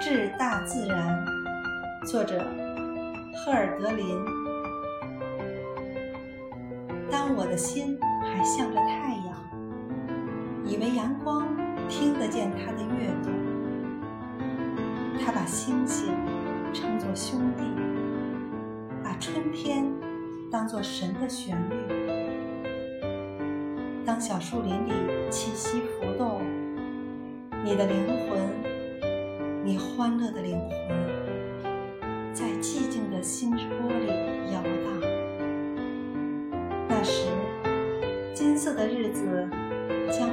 致大自然，作者赫尔德林。当我的心还向着太阳，以为阳光听得见它的跃动，他把星星称作兄弟，把春天当作神的旋律。当小树林里气息浮动，你的灵魂。你欢乐的灵魂，在寂静的心窝里摇荡。那时，金色的日子将。